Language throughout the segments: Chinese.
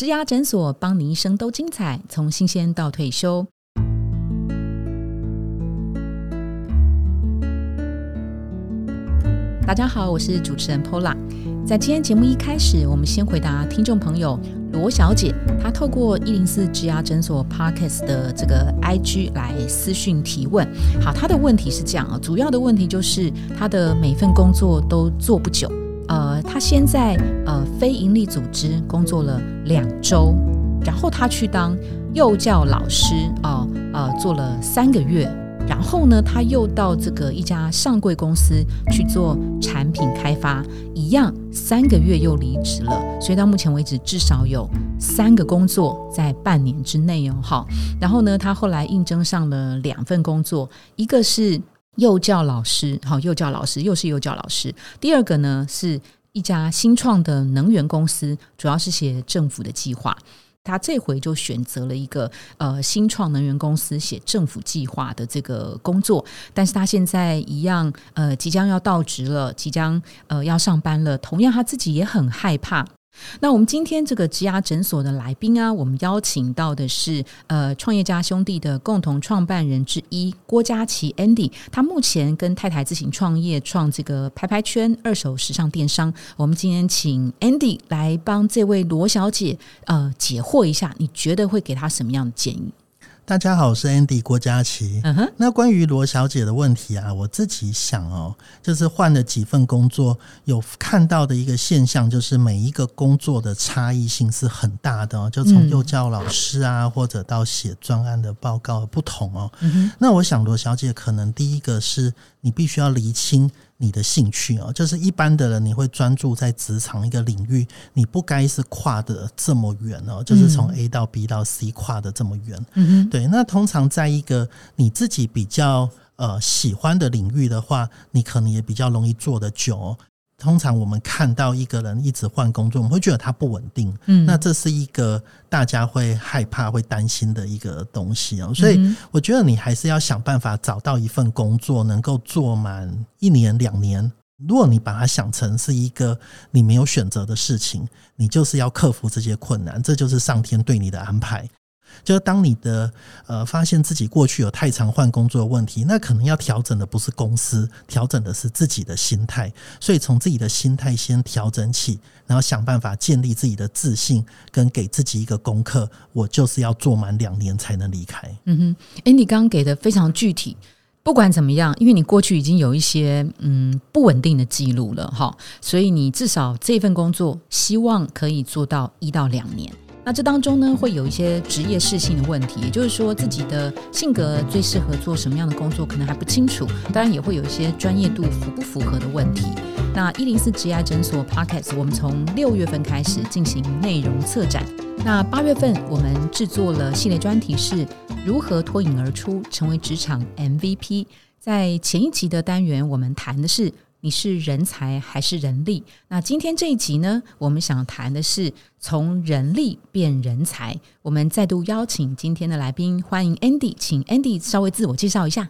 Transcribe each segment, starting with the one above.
植牙诊所帮你一生都精彩，从新鲜到退休。大家好，我是主持人 Pola。在今天节目一开始，我们先回答听众朋友罗小姐，她透过一零四植牙诊所 Parkes 的这个 IG 来私讯提问。好，她的问题是这样啊，主要的问题就是她的每份工作都做不久。先在呃非营利组织工作了两周，然后他去当幼教老师啊，呃，做了三个月。然后呢，他又到这个一家上柜公司去做产品开发，一样三个月又离职了。所以到目前为止，至少有三个工作在半年之内哦。好，然后呢，他后来应征上了两份工作，一个是幼教老师，好，幼教老师又是幼教老师。第二个呢，是一家新创的能源公司，主要是写政府的计划。他这回就选择了一个呃新创能源公司写政府计划的这个工作，但是他现在一样呃即将要到职了，即将呃要上班了，同样他自己也很害怕。那我们今天这个植牙诊所的来宾啊，我们邀请到的是呃创业家兄弟的共同创办人之一郭佳琪 Andy，他目前跟太太自行创业，创这个拍拍圈二手时尚电商。我们今天请 Andy 来帮这位罗小姐呃解惑一下，你觉得会给她什么样的建议？大家好，我是 Andy 郭佳琪。嗯哼，那关于罗小姐的问题啊，我自己想哦，就是换了几份工作，有看到的一个现象，就是每一个工作的差异性是很大的哦。就从幼教老师啊，或者到写专案的报告不同哦。那我想罗小姐可能第一个是你必须要厘清。你的兴趣哦，就是一般的人，你会专注在职场一个领域，你不该是跨的这么远哦，就是从 A 到 B 到 C 跨的这么远。嗯哼，对。那通常在一个你自己比较呃喜欢的领域的话，你可能也比较容易做得久。通常我们看到一个人一直换工作，我们会觉得他不稳定。嗯，那这是一个大家会害怕、会担心的一个东西哦。所以我觉得你还是要想办法找到一份工作，能够做满一年、两年。如果你把它想成是一个你没有选择的事情，你就是要克服这些困难，这就是上天对你的安排。就是当你的呃发现自己过去有太常换工作的问题，那可能要调整的不是公司，调整的是自己的心态。所以从自己的心态先调整起，然后想办法建立自己的自信，跟给自己一个功课，我就是要做满两年才能离开。嗯哼，哎，你刚刚给的非常具体。不管怎么样，因为你过去已经有一些嗯不稳定的记录了哈，所以你至少这份工作希望可以做到一到两年。那这当中呢，会有一些职业适性的问题，也就是说自己的性格最适合做什么样的工作，可能还不清楚。当然也会有一些专业度符不符合的问题。那一零四职业诊所 Pockets，我们从六月份开始进行内容策展。那八月份我们制作了系列专题，是如何脱颖而出，成为职场 MVP。在前一集的单元，我们谈的是。你是人才还是人力？那今天这一集呢，我们想谈的是从人力变人才。我们再度邀请今天的来宾，欢迎 Andy，请 Andy 稍微自我介绍一下。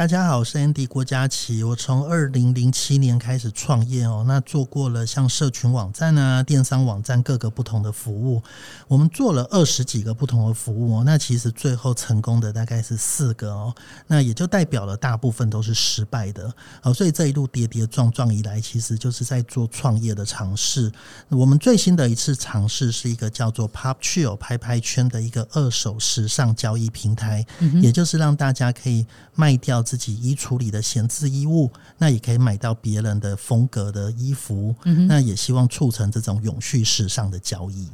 大家好，我是 Andy 郭佳琪。我从二零零七年开始创业哦，那做过了像社群网站啊、电商网站各个不同的服务，我们做了二十几个不同的服务哦。那其实最后成功的大概是四个哦，那也就代表了大部分都是失败的哦。所以这一路跌跌撞撞以来，其实就是在做创业的尝试。我们最新的一次尝试是一个叫做 Pop Chill 拍拍圈的一个二手时尚交易平台，也就是让大家可以卖掉。自己衣橱里的闲置衣物，那也可以买到别人的风格的衣服，那也希望促成这种永续时尚的交易。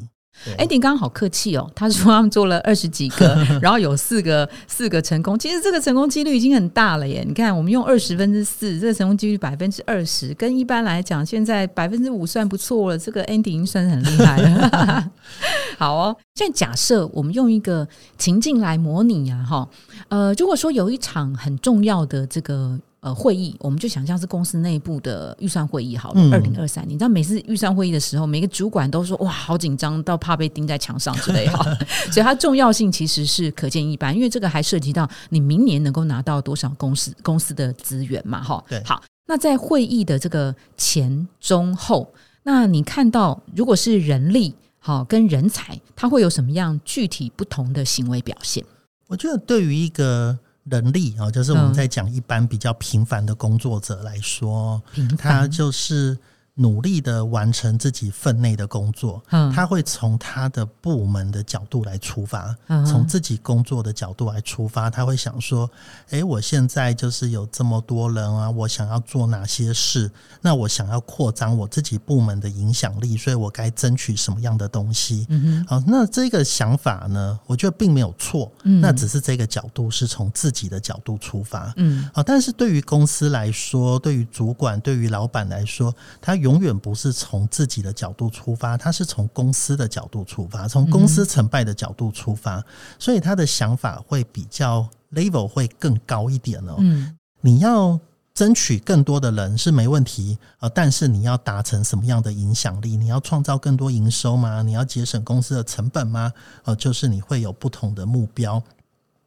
哎，你刚刚好客气哦。他说他们做了二十几个，然后有四个四个成功。其实这个成功几率已经很大了耶。你看，我们用二十分之四，这个成功几率百分之二十，跟一般来讲，现在百分之五算不错了。这个 Andy 已经算是很厉害了。好哦，现在假设我们用一个情境来模拟啊，哈，呃，如果说有一场很重要的这个。呃，会议我们就想象是公司内部的预算会议好了。二零二三，你知道每次预算会议的时候，每个主管都说哇，好紧张，到怕被钉在墙上之类哈。所以它重要性其实是可见一斑，因为这个还涉及到你明年能够拿到多少公司公司的资源嘛，哈。对，好，那在会议的这个前中后，那你看到如果是人力。好跟人才，他会有什么样具体不同的行为表现？我觉得对于一个人力啊，就是我们在讲一般比较平凡的工作者来说，他就是。努力的完成自己分内的工作，他会从他的部门的角度来出发，从自己工作的角度来出发，他会想说：，诶，我现在就是有这么多人啊，我想要做哪些事？那我想要扩张我自己部门的影响力，所以我该争取什么样的东西？好，那这个想法呢，我觉得并没有错，那只是这个角度是从自己的角度出发，嗯，好，但是对于公司来说，对于主管，对于老板来说，他。永远不是从自己的角度出发，他是从公司的角度出发，从公司成败的角度出发，所以他的想法会比较 level 会更高一点哦。嗯，你要争取更多的人是没问题啊，但是你要达成什么样的影响力？你要创造更多营收吗？你要节省公司的成本吗？呃，就是你会有不同的目标。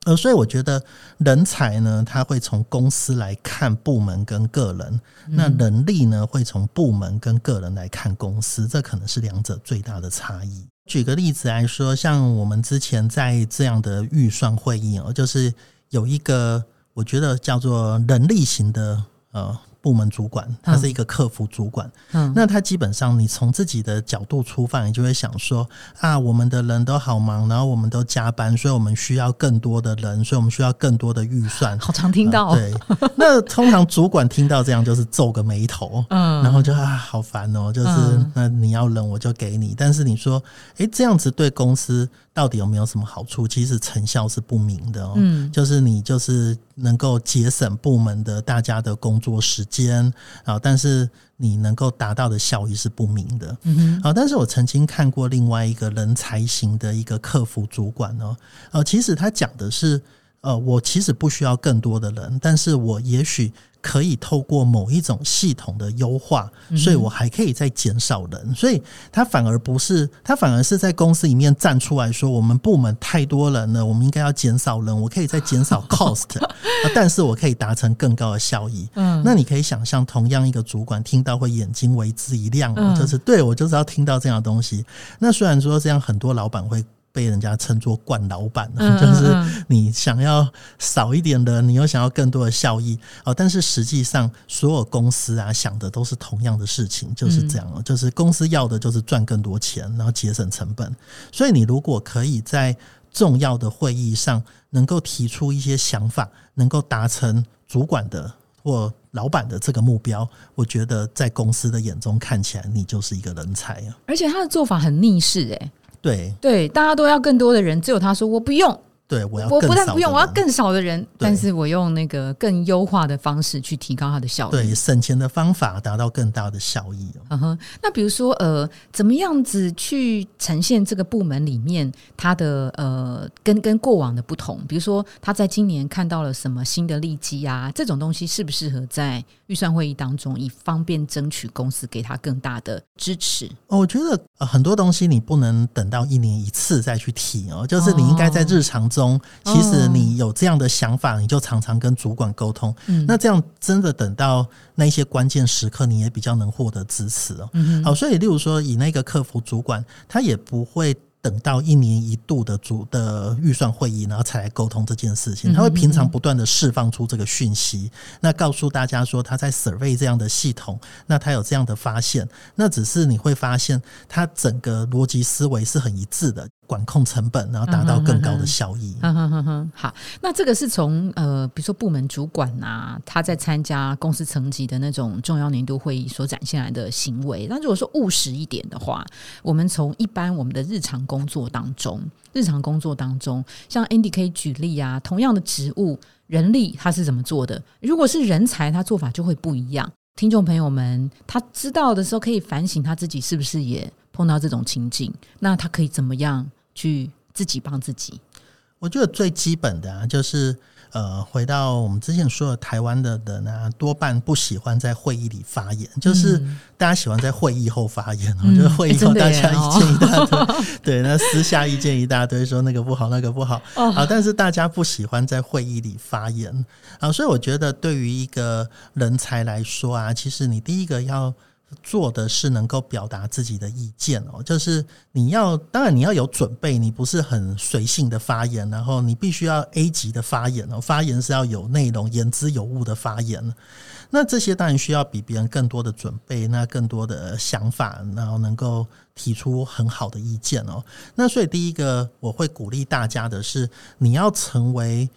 呃，所以我觉得人才呢，他会从公司来看部门跟个人；那能力呢，会从部门跟个人来看公司。这可能是两者最大的差异。举个例子来说，像我们之前在这样的预算会议哦，就是有一个我觉得叫做人力型的呃。部门主管，他是一个客服主管。嗯，那他基本上，你从自己的角度出发，你就会想说啊，我们的人都好忙，然后我们都加班，所以我们需要更多的人，所以我们需要更多的预算。好常听到。对，那通常主管听到这样就是皱个眉头，嗯，然后就啊，好烦哦，就是那你要人我就给你，但是你说，哎，这样子对公司。到底有没有什么好处？其实成效是不明的哦。嗯，就是你就是能够节省部门的大家的工作时间啊，但是你能够达到的效益是不明的。嗯哼，啊，但是我曾经看过另外一个人才型的一个客服主管哦，呃，其实他讲的是，呃，我其实不需要更多的人，但是我也许。可以透过某一种系统的优化，所以我还可以再减少人，所以他反而不是，他反而是在公司里面站出来说，我们部门太多人了，我们应该要减少人，我可以再减少 cost，但是我可以达成更高的效益。嗯，那你可以想象，同样一个主管听到会眼睛为之一亮，就是对我就是要听到这样的东西。那虽然说这样很多老板会。被人家称作“惯老板”，就是你想要少一点的，你又想要更多的效益哦。但是实际上，所有公司啊想的都是同样的事情，就是这样就是公司要的就是赚更多钱，然后节省成本。所以，你如果可以在重要的会议上能够提出一些想法，能够达成主管的或老板的这个目标，我觉得在公司的眼中看起来，你就是一个人才啊。而且他的做法很逆势，哎。对对，大家都要更多的人，只有他说我不用。对，我要我不但不用，我要更少的人，但是我用那个更优化的方式去提高它的效率。对，省钱的方法达到更大的效益。嗯哼，那比如说呃，怎么样子去呈现这个部门里面它的呃跟跟过往的不同？比如说他在今年看到了什么新的利基啊？这种东西适不适合在预算会议当中，以方便争取公司给他更大的支持？我觉得很多东西你不能等到一年一次再去提哦，就是你应该在日常中。中，其实你有这样的想法，你就常常跟主管沟通。嗯，那这样真的等到那些关键时刻，你也比较能获得支持哦。嗯，好，所以例如说，以那个客服主管，他也不会。等到一年一度的主的预算会议，然后才来沟通这件事情。他会平常不断的释放出这个讯息，那告诉大家说他在 survey 这样的系统，那他有这样的发现。那只是你会发现，他整个逻辑思维是很一致的，管控成本，然后达到更高的效益。好，那这个是从呃，比如说部门主管啊，他在参加公司层级的那种重要年度会议所展现来的行为。那如果说务实一点的话，我们从一般我们的日常工作当中，日常工作当中，像 Andy 可以举例啊，同样的职务，人力他是怎么做的？如果是人才，他做法就会不一样。听众朋友们，他知道的时候可以反省他自己是不是也碰到这种情境，那他可以怎么样去自己帮自己？我觉得最基本的啊，就是。呃，回到我们之前说的，台湾的人啊，多半不喜欢在会议里发言，就是大家喜欢在会议后发言。我觉得会议后大家意见一大堆，对，那私下意见一大堆，说那个不好，那个不好。好，但是大家不喜欢在会议里发言啊，所以我觉得对于一个人才来说啊，其实你第一个要做的是能够表达自己的意见哦，就是你要当然你要有准备，你不是很随性的发言，然后你必须要 A 级的发言哦，发言是要有内容、言之有物的发言。那这些当然需要比别人更多的准备，那更多的想法，然后能够提出很好的意见哦。那所以第一个我会鼓励大家的是，你要成为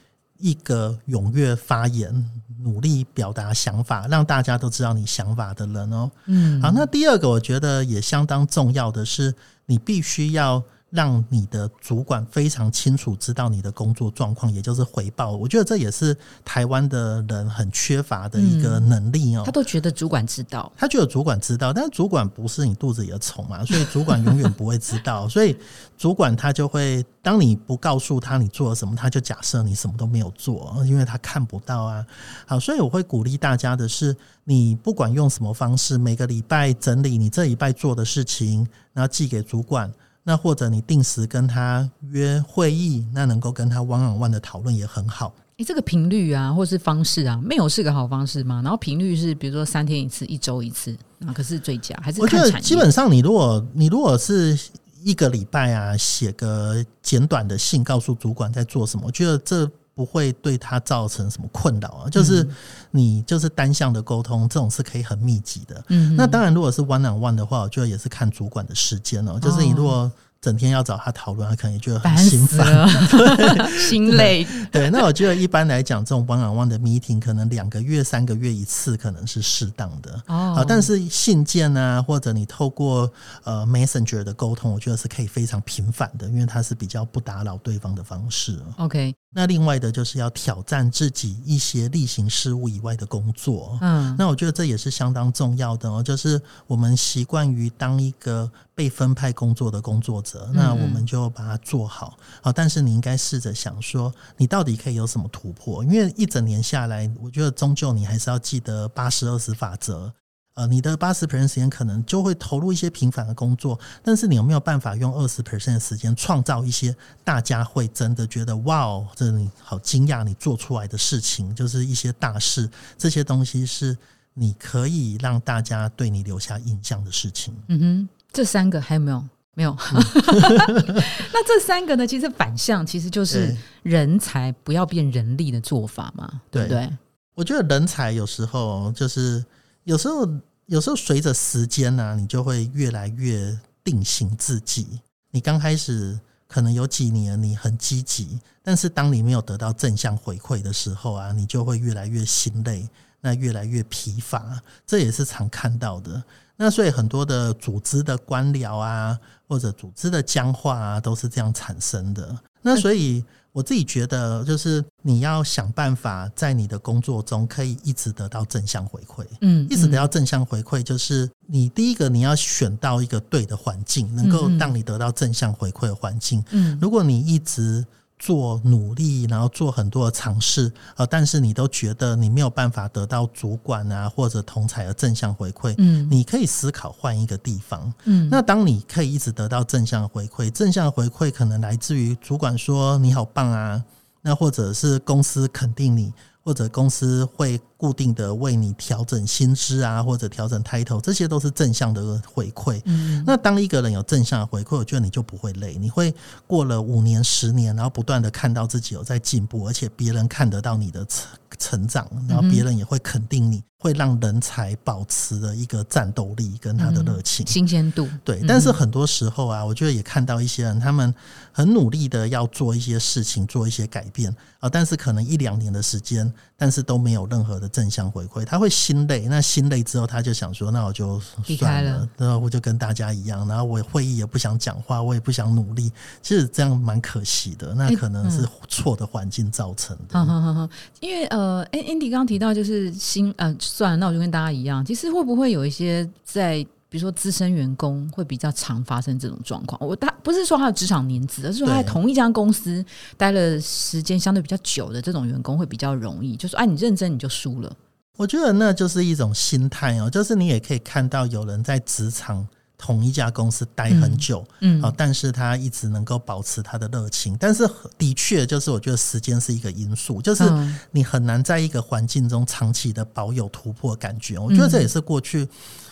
一个踊跃发言。努力表达想法，让大家都知道你想法的人哦。嗯，好，那第二个我觉得也相当重要的是，你必须要。让你的主管非常清楚知道你的工作状况，也就是回报。我觉得这也是台湾的人很缺乏的一个能力哦。他都觉得主管知道，他觉得主管知道，但是主管不是你肚子里的虫嘛，所以主管永远不会知道。所以主管他就会，当你不告诉他你做了什么，他就假设你什么都没有做，因为他看不到啊。好，所以我会鼓励大家的是，你不管用什么方式，每个礼拜整理你这礼拜做的事情，然后寄给主管。那或者你定时跟他约会议，那能够跟他 one on one 的讨论也很好。你这个频率啊，或是方式啊，没有是个好方式吗？然后频率是比如说三天一次，一周一次，啊，可是最佳？还是我觉得基本上，你如果你如果是一个礼拜啊，写个简短的信，告诉主管在做什么，我觉得这。不会对他造成什么困扰啊？就是你就是单向的沟通，这种是可以很密集的。嗯，那当然，如果是 one on one 的话，我觉得也是看主管的时间哦。就是你如果。整天要找他讨论，他可能也觉得很心烦，心累。对，那我觉得一般来讲，这种 one on one 的 meeting 可能两个月、三个月一次，可能是适当的。哦，但是信件啊，或者你透过呃 messenger 的沟通，我觉得是可以非常频繁的，因为它是比较不打扰对方的方式。OK，那另外的就是要挑战自己一些例行事务以外的工作。嗯，那我觉得这也是相当重要的哦，就是我们习惯于当一个。被分派工作的工作者，那我们就把它做好啊！但是你应该试着想说，你到底可以有什么突破？因为一整年下来，我觉得终究你还是要记得八十二十法则。呃，你的八十 percent 时间可能就会投入一些平凡的工作，但是你有没有办法用二十 percent 的时间创造一些大家会真的觉得哇哦，这你好惊讶你做出来的事情，就是一些大事，这些东西是你可以让大家对你留下印象的事情。嗯哼。这三个还有没有？没有。那这三个呢？其实反向其实就是人才不要变人力的做法嘛，对不对？我觉得人才有时候就是有时候有时候随着时间呢，你就会越来越定型自己。你刚开始可能有几年你很积极，但是当你没有得到正向回馈的时候啊，你就会越来越心累，那越来越疲乏，这也是常看到的。那所以很多的组织的官僚啊，或者组织的僵化啊，都是这样产生的。那所以我自己觉得，就是你要想办法在你的工作中可以一直得到正向回馈。嗯，一直得到正向回馈，就是你第一个你要选到一个对的环境，能够让你得到正向回馈的环境。嗯，如果你一直做努力，然后做很多的尝试，呃，但是你都觉得你没有办法得到主管啊或者同才的正向回馈，嗯，你可以思考换一个地方，嗯，那当你可以一直得到正向回馈，正向回馈可能来自于主管说你好棒啊，那或者是公司肯定你。或者公司会固定的为你调整薪资啊，或者调整 title，这些都是正向的回馈。嗯，那当一个人有正向的回馈，我觉得你就不会累，你会过了五年、十年，然后不断的看到自己有在进步，而且别人看得到你的成成长，然后别人也会肯定你。会让人才保持的一个战斗力跟他的热情、新鲜度。对，但是很多时候啊，我觉得也看到一些人，他们很努力的要做一些事情，做一些改变啊，但是可能一两年的时间，但是都没有任何的正向回馈，他会心累。那心累之后，他就想说，那我就算了，然后我就跟大家一样，然后我会议也不想讲话，我也不想努力。其实这样蛮可惜的，那可能是错的环境造成的。因为呃呃，哎，Andy 刚提到就是新呃。算了，那我就跟大家一样。其实会不会有一些在，比如说资深员工会比较常发生这种状况？我他不是说他的职场年资，而是说他在同一家公司待了时间相对比较久的这种员工会比较容易，就说哎，你认真你就输了。我觉得那就是一种心态哦，就是你也可以看到有人在职场。同一家公司待很久，嗯，啊，但是他一直能够保持他的热情，但是的确就是我觉得时间是一个因素，就是你很难在一个环境中长期的保有突破感觉。我觉得这也是过去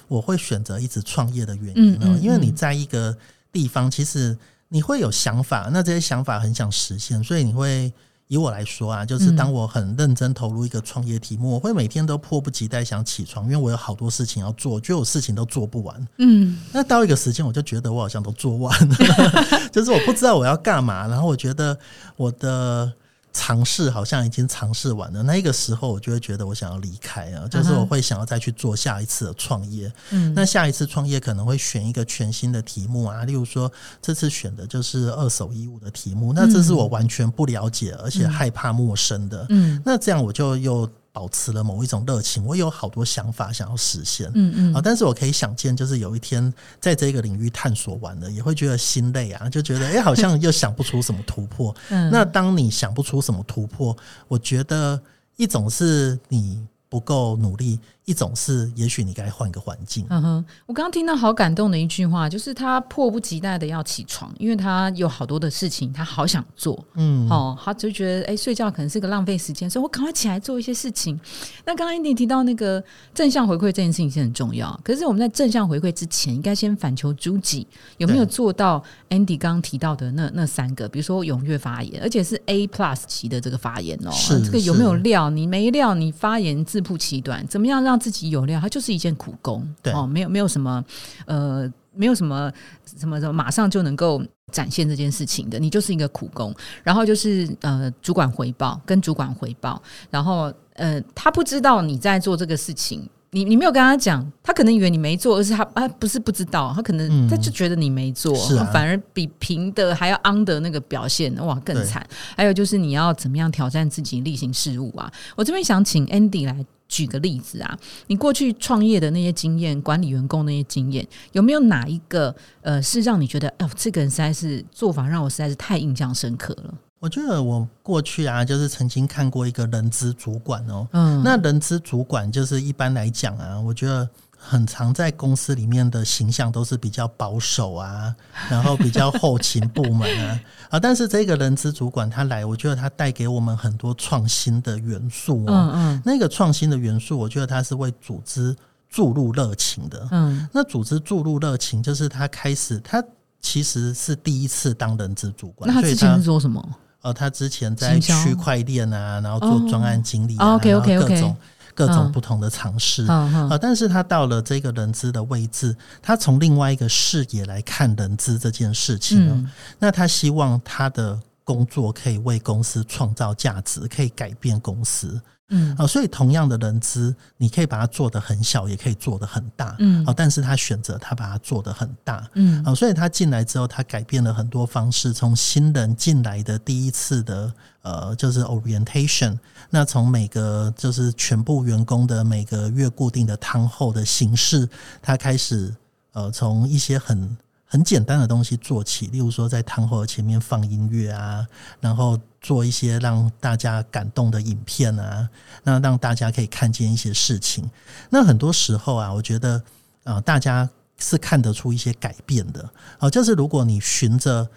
我会选择一直创业的原因呢？嗯嗯因为你在一个地方，其实你会有想法，那这些想法很想实现，所以你会。以我来说啊，就是当我很认真投入一个创业题目，我会每天都迫不及待想起床，因为我有好多事情要做，觉得我事情都做不完。嗯那到一个时间，我就觉得我好像都做完了，就是我不知道我要干嘛，然后我觉得我的尝试好像已经尝试完了。那一个时候，我就会觉得我想要离开啊，就是我会想要再去做下一次的创业。嗯那下一次创业可能会选一个全新的题目啊，例如说这次选的就是二手衣物的题目，那这是我完全不了解而且害怕陌生的。嗯那这样我就又保持了某一种热情，我有好多想法想要实现。嗯嗯啊，但是我可以想见，就是有一天在这个领域探索完了，也会觉得心累啊，就觉得哎、诶好像又想不出什么突破。嗯那当你想不出什么突破，我觉得一种是你不够努力，一种是也许你该换个环境。嗯哼，我刚刚听到好感动的一句话，就是他迫不及待的要起床，因为他有好多的事情，他好想做。嗯，哦，他就觉得哎、睡觉可能是个浪费时间，所以我赶快起来做一些事情。那刚刚 Andy 提到那个正向回馈这件事情是很重要，可是我们在正向回馈之前，应该先反求诸己，有没有做到 Andy 刚刚提到的那那三个？比如说踊跃发言，而且是 A plus 级的这个发言哦，是这个有没有料？你没料，你发言自曝其短，怎么样让自己有料？它就是一件苦工，对哦，没有没有什么呃，没有什么什么什么马上就能够展现这件事情的，你就是一个苦工。然后就是呃，主管回报跟主管回报，然后呃，他不知道你在做这个事情。你你没有跟他讲，他可能以为你没做，而是他啊不是不知道，他可能嗯他就觉得你没做，反而比平的还要 on 的那个表现哇更惨。还有就是你要怎么样挑战自己例行事务啊？我这边想请 Andy 来举个例子啊，你过去创业的那些经验，管理员工那些经验，有没有哪一个呃是让你觉得哦，这个人实在是做法让我实在是太印象深刻了？我觉得我过去啊，就是曾经看过一个人资主管哦，嗯，那人资主管就是一般来讲啊，我觉得很常在公司里面的形象都是比较保守啊，然后比较后勤部门啊啊，但是这个人资主管他来，我觉得他带给我们很多创新的元素哦。嗯嗯那个创新的元素，我觉得他是为组织注入热情的。嗯那组织注入热情，就是他开始他。其实是第一次当人资主管，那他之前是做什么？呃，他之前在区块链啊，然后做专案经理啊，然后各种各种嗯。不同的尝试。啊，但是他到了这个人资的位置，他从另外一个视野来看人资这件事情那他希望他的工作可以为公司创造价值，可以改变公司嗯啊。所以同样的人资，你可以把它做得很小，也可以做得很大。嗯啊，但是他选择他把它做得很大。嗯啊，所以他进来之后，他改变了很多方式。从新人进来的第一次的呃，就是 orientation，那从每个就是全部员工的每个月固定的汤后的形式，他开始呃，从一些很很简单的东西做起，例如说在汤后前面放音乐啊，然后做一些让大家感动的影片啊，那让大家可以看见一些事情。那很多时候啊，我觉得啊、大家是看得出一些改变的。好，就是如果你循着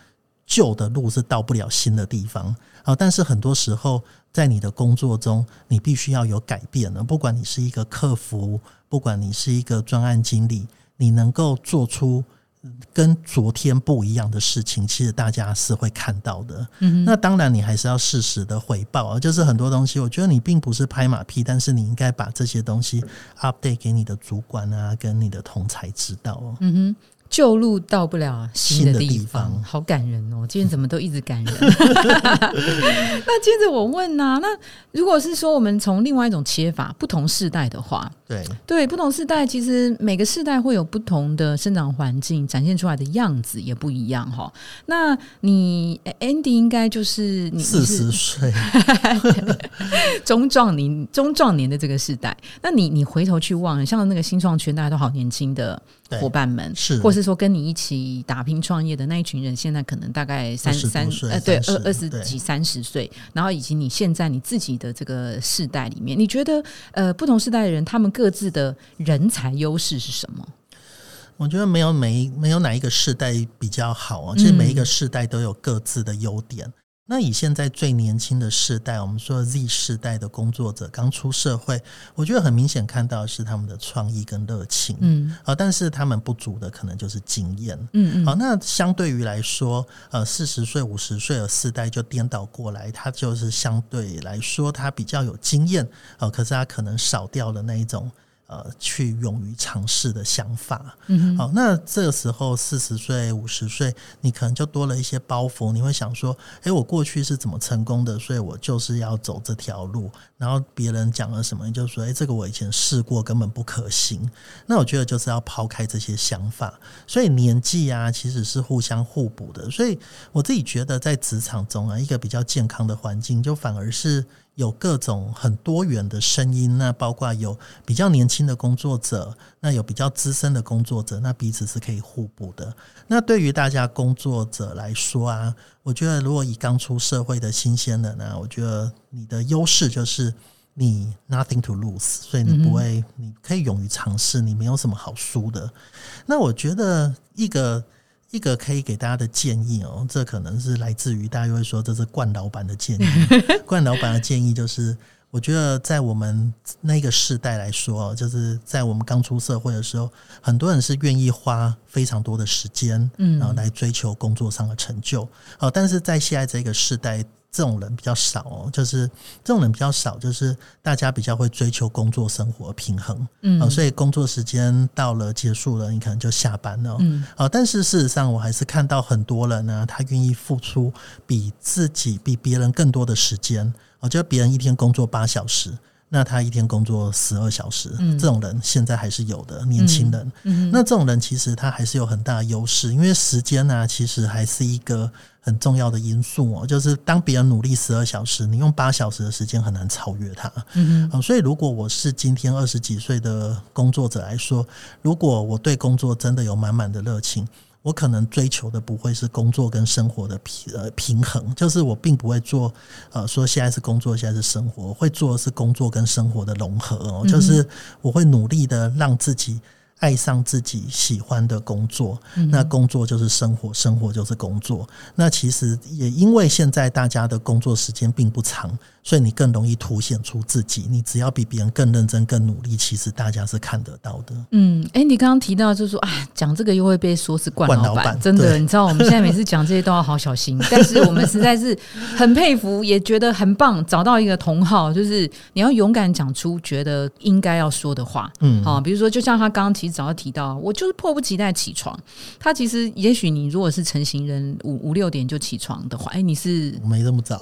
旧的路是到不了新的地方好，但是很多时候在你的工作中，你必须要有改变的。不管你是一个客服，不管你是一个专案经理，你能够做出。跟昨天不一样的事情，其实大家是会看到的。嗯那当然，你还是要适时的回报啊。就是很多东西，我觉得你并不是拍马屁，但是你应该把这些东西 update 给你的主管啊，跟你的同才知道哦。嗯哼，旧路到不了新的地方好感人哦！今天怎么都一直感人？那接着我问呐、那如果是说我们从另外一种切法，不同世代的话，对，对不同世代，其实每个世代会有不同的生长环境，展现出来的样子也不一样哈。那你 Andy 应该就是你四十岁，中壮年中壮年的这个世代，那你你回头去望，像那个新创圈，大家都好年轻的伙伴们，是。或是说跟你一起打拼创业的那一群人，现在可能大概三20多三岁呃对二二十几三十岁，然后以及你现在你自己的这个世代里面，你觉得呃不同世代的人他们各各自的人才优势是什么？我觉得没有每一没有哪一个世代比较好啊，其实每一个世代都有各自的优点。那以现在最年轻的世代，我们说 Z 世代的工作者刚出社会，我觉得很明显看到的是他们的创意跟热情，嗯，啊，但是他们不足的可能就是经验，嗯嗯，好，那相对于来说，呃，四十岁、五十岁的世代就颠倒过来，他就是相对来说他比较有经验，呃，可是他可能少掉了那一种。呃，去勇于尝试的想法，嗯，好，那这个时候四十岁、五十岁，你可能就多了一些包袱，你会想说，哎，我过去是怎么成功的，所以我就是要走这条路。然后别人讲了什么，你就说，哎，这个我以前试过，根本不可行。那我觉得就是要抛开这些想法。所以年纪啊，其实是互相互补的。所以我自己觉得，在职场中啊，一个比较健康的环境，就反而是。有各种很多元的声音，那包括有比较年轻的工作者，那有比较资深的工作者，那彼此是可以互补的。那对于大家工作者来说啊，我觉得如果以刚出社会的新鲜人呢，我觉得你的优势就是你 nothing to lose，所以你不会，你可以勇于尝试，你没有什么好输的。那我觉得一个。一个可以给大家的建议哦，这可能是来自于大家又会说这是冠老板的建议。冠老板的建议就是，我觉得在我们那个时代来说，就是在我们刚出社会的时候，很多人是愿意花非常多的时间，嗯，然后来追求工作上的成就。哦，但是在现在这个时代。这种人比较少哦，就是这种人比较少，就是大家比较会追求工作生活平衡，嗯，所以工作时间到了结束了，你可能就下班了，嗯，啊，但是事实上我还是看到很多人呢，他愿意付出比自己比别人更多的时间，我觉得别人一天工作八小时。那他一天工作十二小时，这种人现在还是有的年轻人。那这种人其实他还是有很大的优势，因为时间呢，其实还是一个很重要的因素哦。就是当别人努力十二小时，你用八小时的时间很难超越他。嗯嗯。所以如果我是今天二十几岁的工作者来说，如果我对工作真的有满满的热情。我可能追求的不会是工作跟生活的平呃平衡，就是我并不会做呃说现在是工作，现在是生活，会做的是工作跟生活的融合哦，就是我会努力的让自己。爱上自己喜欢的工作，那工作就是生活，生活就是工作。那其实也因为现在大家的工作时间并不长，所以你更容易凸显出自己。你只要比别人更认真、更努力，其实大家是看得到的。嗯，哎，你刚刚提到就是说，哎，讲这个又会被说是惯老板，真的，你知道我们现在每次讲这些都要好小心。但是我们实在是很佩服，也觉得很棒，找到一个同好，就是你要勇敢讲出觉得应该要说的话。嗯，好，比如说，就像他刚刚其实。早要提到，我就是迫不及待起床。他其实，也许你如果是成型人，五五六点就起床的话，哎，你是没这么早。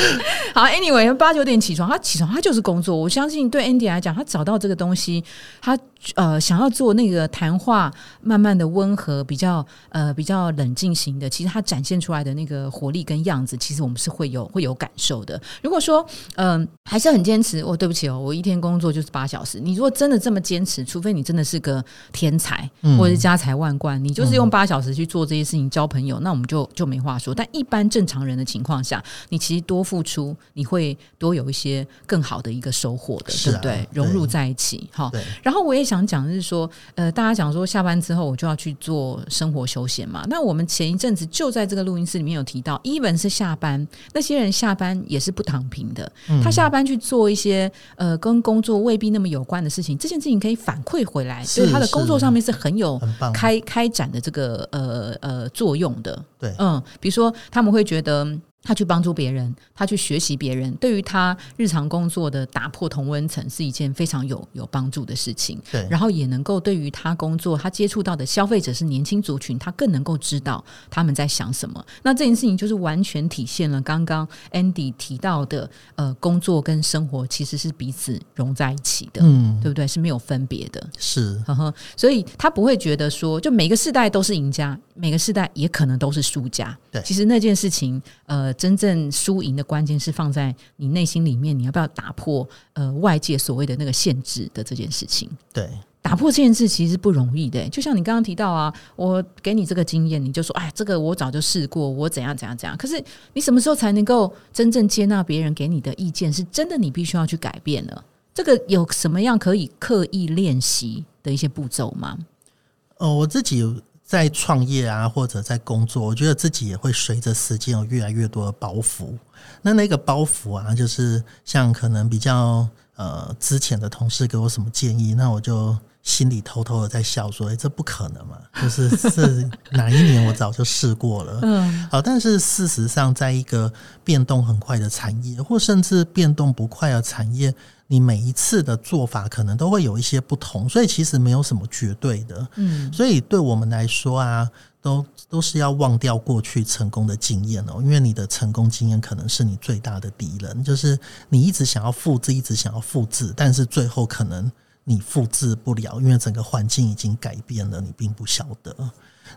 好，Anyway，八九点起床，他起床他就是工作。我相信对 Andy 来讲，他找到这个东西，他。呃，想要做那个谈话，慢慢的温和，比较呃比较冷静型的，其实他展现出来的那个活力跟样子，其实我们是会有会有感受的。如果说嗯还是很坚持，哦，对不起哦，我一天工作就是八小时。你如果真的这么坚持，除非你真的是个天才，或者是家财万贯，你就是用八小时去做这些事情交朋友，那我们就就没话说。但一般正常人的情况下，你其实多付出，你会多有一些更好的一个收获的，对不对？融入在一起，哈。然后我也。想讲的是说，呃，大家讲说下班之后我就要去做生活休闲嘛。那我们前一阵子就在这个录音室里面有提到，even 是下班，那些人下班也是不躺平的。他下班去做一些呃跟工作未必那么有关的事情，这件事情可以反馈回来，所以他的工作上面是很有开开展的这个呃呃作用的。对，嗯，比如说他们会觉得。他去帮助别人，他去学习别人，对于他日常工作的打破同温层是一件非常有有帮助的事情。对，然后也能够对于他工作，他接触到的消费者是年轻族群，他更能够知道他们在想什么。那这件事情就是完全体现了刚刚 Andy 提到的，呃，工作跟生活其实是彼此融在一起的，嗯，对不对？是没有分别的，是，呵呵，所以他不会觉得说，就每个世代都是赢家，每个世代也可能都是输家。对，其实那件事情，呃。真正输赢的关键是放在你内心里面，你要不要打破呃外界所谓的那个限制的这件事情？对，打破限制其实不容易的。就像你刚刚提到啊，我给你这个经验，你就说哎，这个我早就试过，我怎样怎样怎样。可是你什么时候才能够真正接纳别人给你的意见？是真的你必须要去改变了。这个有什么样可以刻意练习的一些步骤吗？哦，我自己。在创业啊，或者在工作，我觉得自己也会随着时间有越来越多的包袱。那那个包袱啊，就是像可能比较呃之前的同事给我什么建议，那我就。心里偷偷的在笑，说：“哎，这不可能嘛！就是是哪一年我早就试过了。”嗯，好，但是事实上，在一个变动很快的产业，或甚至变动不快的产业，你每一次的做法可能都会有一些不同，所以其实没有什么绝对的。嗯，所以对我们来说啊，都都是要忘掉过去成功的经验哦，因为你的成功经验可能是你最大的敌人，就是你一直想要复制，一直想要复制，但是最后可能。你复制不了，因为整个环境已经改变了，你并不晓得。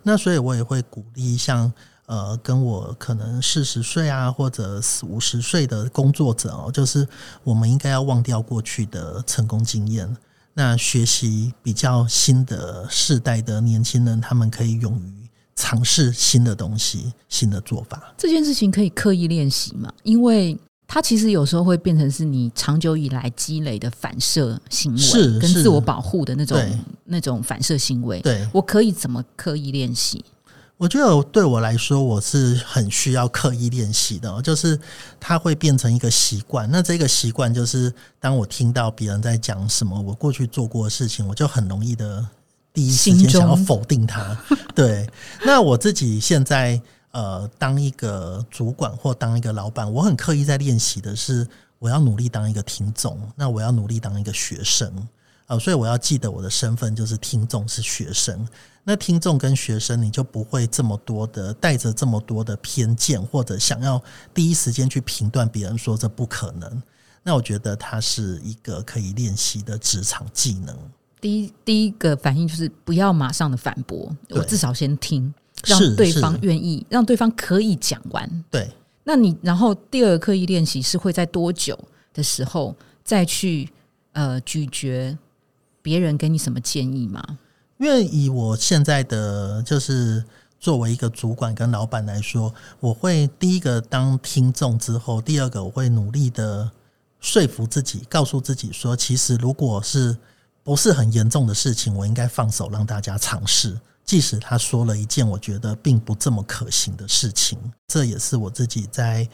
那所以我也会鼓励像呃，跟我可能四十岁啊，或者五十岁的工作者哦，就是我们应该要忘掉过去的成功经验，那学习比较新的世代的年轻人，他们可以勇于尝试新的东西、新的做法。这件事情可以刻意练习嘛？因为它其实有时候会变成是你长久以来积累的反射行为，跟自我保护的那种那种反射行为。对我可以怎么刻意练习？我觉得对我来说，我是很需要刻意练习的，就是它会变成一个习惯。那这个习惯就是，当我听到别人在讲什么我过去做过的事情，我就很容易的第一时间想要否定它。对，那我自己现在。呃，当一个主管或当一个老板，我很刻意在练习的是，我要努力当一个听众，那我要努力当一个学生呃，所以我要记得我的身份就是听众是学生。那听众跟学生，你就不会这么多的带着这么多的偏见，或者想要第一时间去评断别人说这不可能。那我觉得它是一个可以练习的职场技能。第一第一个反应就是不要马上的反驳，我至少先听。让对方愿意，让对方可以讲完。对，那你然后第二个刻意练习是会在多久的时候再去呃咀嚼别人给你什么建议吗？因为以我现在的就是作为一个主管跟老板来说，我会第一个当听众之后，第二个我会努力的说服自己，告诉自己说，其实如果是不是很严重的事情，我应该放手让大家尝试。即使他说了一件我觉得并不这么可行的事情，这也是我自己在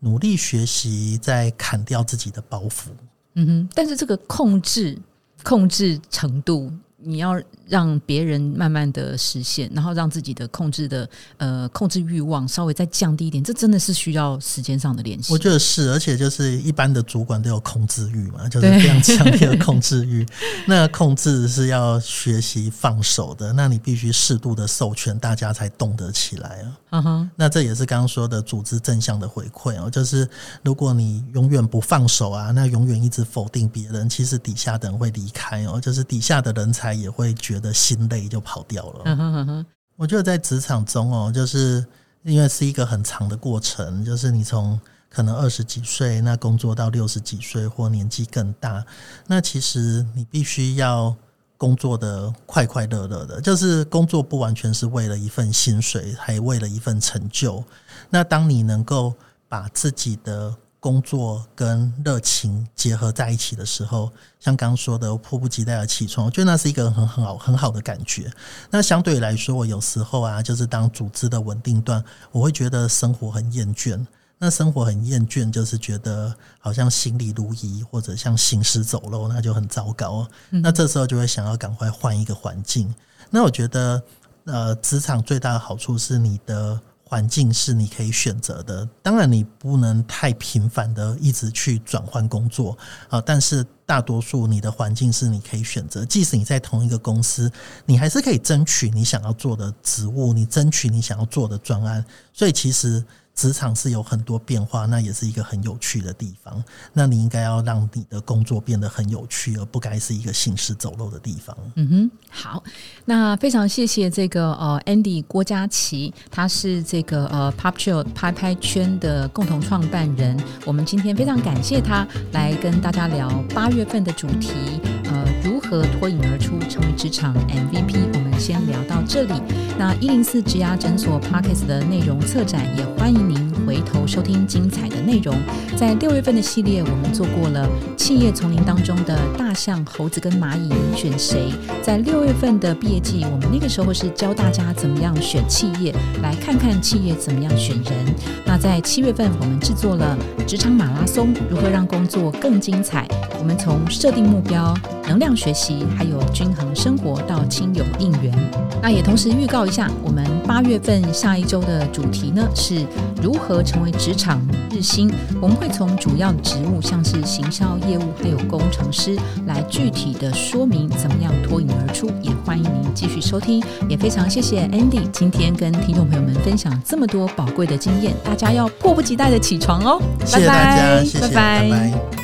努力学习，在砍掉自己的包袱。嗯哼，但是这个控制控制程度。你要让别人慢慢的实现，然后让自己的控制的呃控制欲望稍微再降低一点，这真的是需要时间上的练习。我觉得是，而且就是一般的主管都有控制欲嘛，就是非常强烈的控制欲。那控制是要学习放手的，那你必须适度的授权，大家才动得起来啊。嗯哼，那这也是刚刚说的组织正向的回馈哦，就是如果你永远不放手啊，那永远一直否定别人，其实底下的人会离开哦，就是底下的人才。也会觉得心累，就跑掉了。我觉得在职场中哦，就是因为是一个很长的过程，就是你从可能二十几岁那工作到六十几岁或年纪更大，那其实你必须要工作的快快乐乐的，就是工作不完全是为了一份薪水，还为了一份成就。那当你能够把自己的工作跟热情结合在一起的时候，像刚刚说的迫不及待的起床，我觉得那是一个很很好很好的感觉。那相对来说，我有时候啊，就是当组织的稳定段，我会觉得生活很厌倦。那生活很厌倦，就是觉得好像行礼如仪，或者像行尸走肉，那就很糟糕。那这时候就会想要赶快换一个环境。那我觉得，呃，职场最大的好处是你的。环境是你可以选择的，当然你不能太频繁的一直去转换工作啊。但是大多数你的环境是你可以选择，即使你在同一个公司，你还是可以争取你想要做的职务，你争取你想要做的专案。所以其实。职场是有很多变化，那也是一个很有趣的地方。那你应该要让你的工作变得很有趣，而不该是一个行尸走肉的地方。嗯哼，好，那非常谢谢这个呃，Andy 郭嘉琪，他是这个呃，Pop Chill 拍拍圈的共同创办人。我们今天非常感谢他来跟大家聊八月份的主题，呃，如何脱颖而出，成为职场 MVP。先聊到这里。那一零四植牙诊所 Parkes 的内容策展，也欢迎您回头收听精彩的内容。在六月份的系列，我们做过了企业丛林当中的大象、猴子跟蚂蚁，你选谁？在六月份的毕业季，我们那个时候是教大家怎么样选企业，来看看企业怎么样选人。那在七月份，我们制作了职场马拉松，如何让工作更精彩？我们从设定目标、能量学习，还有均衡生活到亲友应援。那也同时预告一下，我们八月份下一周的主题呢是如何成为职场日薪。我们会从主要的职务，像是行销业务，还有工程师，来具体的说明怎么样脱颖而出。也欢迎您继续收听，也非常谢谢 Andy 今天跟听众朋友们分享这么多宝贵的经验，大家要迫不及待的起床哦！谢谢大家，谢谢，拜拜。